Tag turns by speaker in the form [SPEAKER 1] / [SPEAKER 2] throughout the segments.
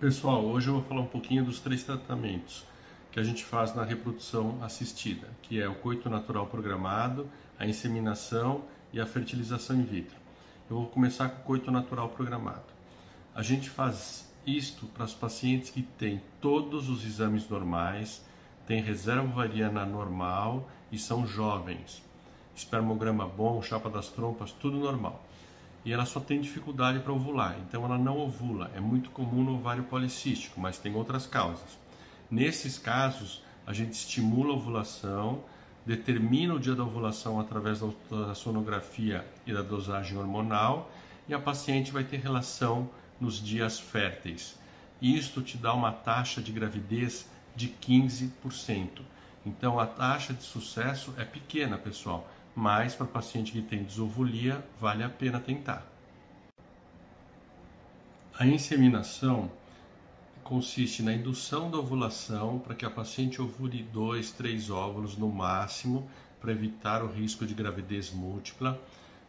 [SPEAKER 1] Pessoal, hoje eu vou falar um pouquinho dos três tratamentos que a gente faz na reprodução assistida, que é o coito natural programado, a inseminação e a fertilização in vitro. Eu vou começar com o coito natural programado. A gente faz isto para os pacientes que têm todos os exames normais, têm reserva ovariana normal e são jovens. Espermograma bom, chapa das trompas, tudo normal e ela só tem dificuldade para ovular, então ela não ovula. É muito comum no ovário policístico, mas tem outras causas. Nesses casos, a gente estimula a ovulação, determina o dia da ovulação através da sonografia e da dosagem hormonal, e a paciente vai ter relação nos dias férteis. Isto te dá uma taxa de gravidez de 15%. Então a taxa de sucesso é pequena, pessoal mas para paciente que tem desovulia, vale a pena tentar. A inseminação consiste na indução da ovulação para que a paciente ovule dois, três óvulos no máximo, para evitar o risco de gravidez múltipla.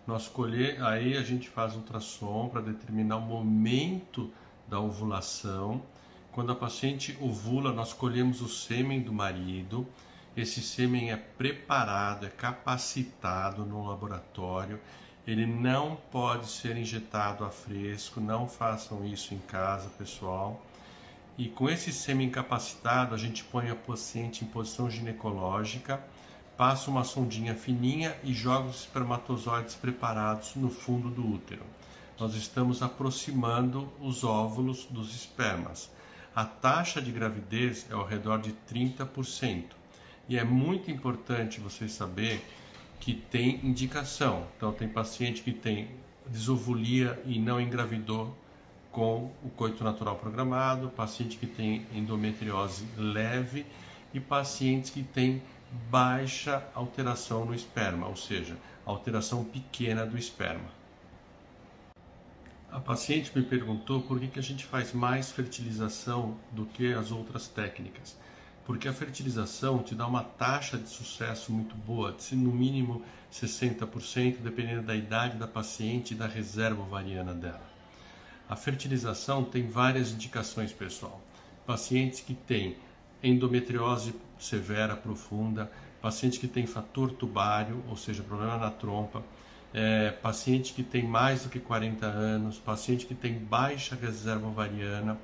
[SPEAKER 1] Nós colher, aí a gente faz ultrassom para determinar o momento da ovulação. Quando a paciente ovula, nós colhemos o sêmen do marido esse sêmen é preparado, é capacitado no laboratório. Ele não pode ser injetado a fresco, não façam isso em casa, pessoal. E com esse sêmen capacitado, a gente põe a paciente em posição ginecológica, passa uma sondinha fininha e joga os espermatozoides preparados no fundo do útero. Nós estamos aproximando os óvulos dos espermas. A taxa de gravidez é ao redor de 30%. E é muito importante você saber que tem indicação. Então, tem paciente que tem desovulia e não engravidou com o coito natural programado, paciente que tem endometriose leve e pacientes que têm baixa alteração no esperma, ou seja, alteração pequena do esperma. A paciente me perguntou por que, que a gente faz mais fertilização do que as outras técnicas porque a fertilização te dá uma taxa de sucesso muito boa, de no mínimo 60%, dependendo da idade da paciente e da reserva ovariana dela. A fertilização tem várias indicações, pessoal. Pacientes que têm endometriose severa profunda, paciente que tem fator tubário, ou seja, problema na trompa, é, paciente que tem mais do que 40 anos, paciente que tem baixa reserva ovariana,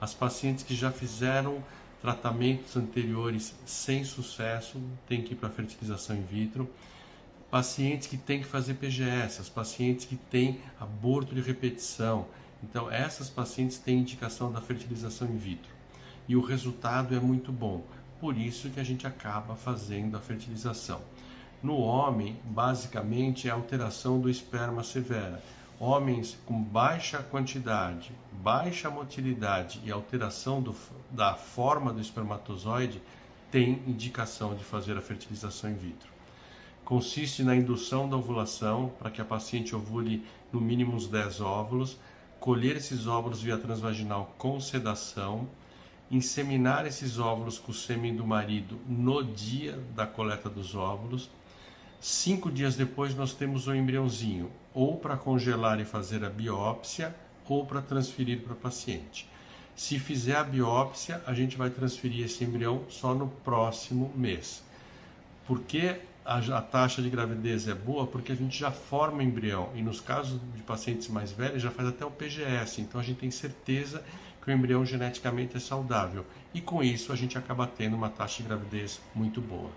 [SPEAKER 1] as pacientes que já fizeram tratamentos anteriores sem sucesso, tem que ir para fertilização in vitro. Pacientes que têm que fazer PGS, as pacientes que têm aborto de repetição. Então, essas pacientes têm indicação da fertilização in vitro. E o resultado é muito bom. Por isso que a gente acaba fazendo a fertilização. No homem, basicamente, é alteração do esperma severa homens com baixa quantidade, baixa motilidade e alteração do, da forma do espermatozoide têm indicação de fazer a fertilização in vitro. Consiste na indução da ovulação para que a paciente ovule no mínimo uns 10 óvulos, colher esses óvulos via transvaginal com sedação, inseminar esses óvulos com o sêmen do marido no dia da coleta dos óvulos Cinco dias depois, nós temos o embriãozinho, ou para congelar e fazer a biópsia, ou para transferir para paciente. Se fizer a biópsia, a gente vai transferir esse embrião só no próximo mês. Por que a, a taxa de gravidez é boa? Porque a gente já forma o embrião e nos casos de pacientes mais velhos já faz até o PGS, então a gente tem certeza que o embrião geneticamente é saudável e com isso a gente acaba tendo uma taxa de gravidez muito boa.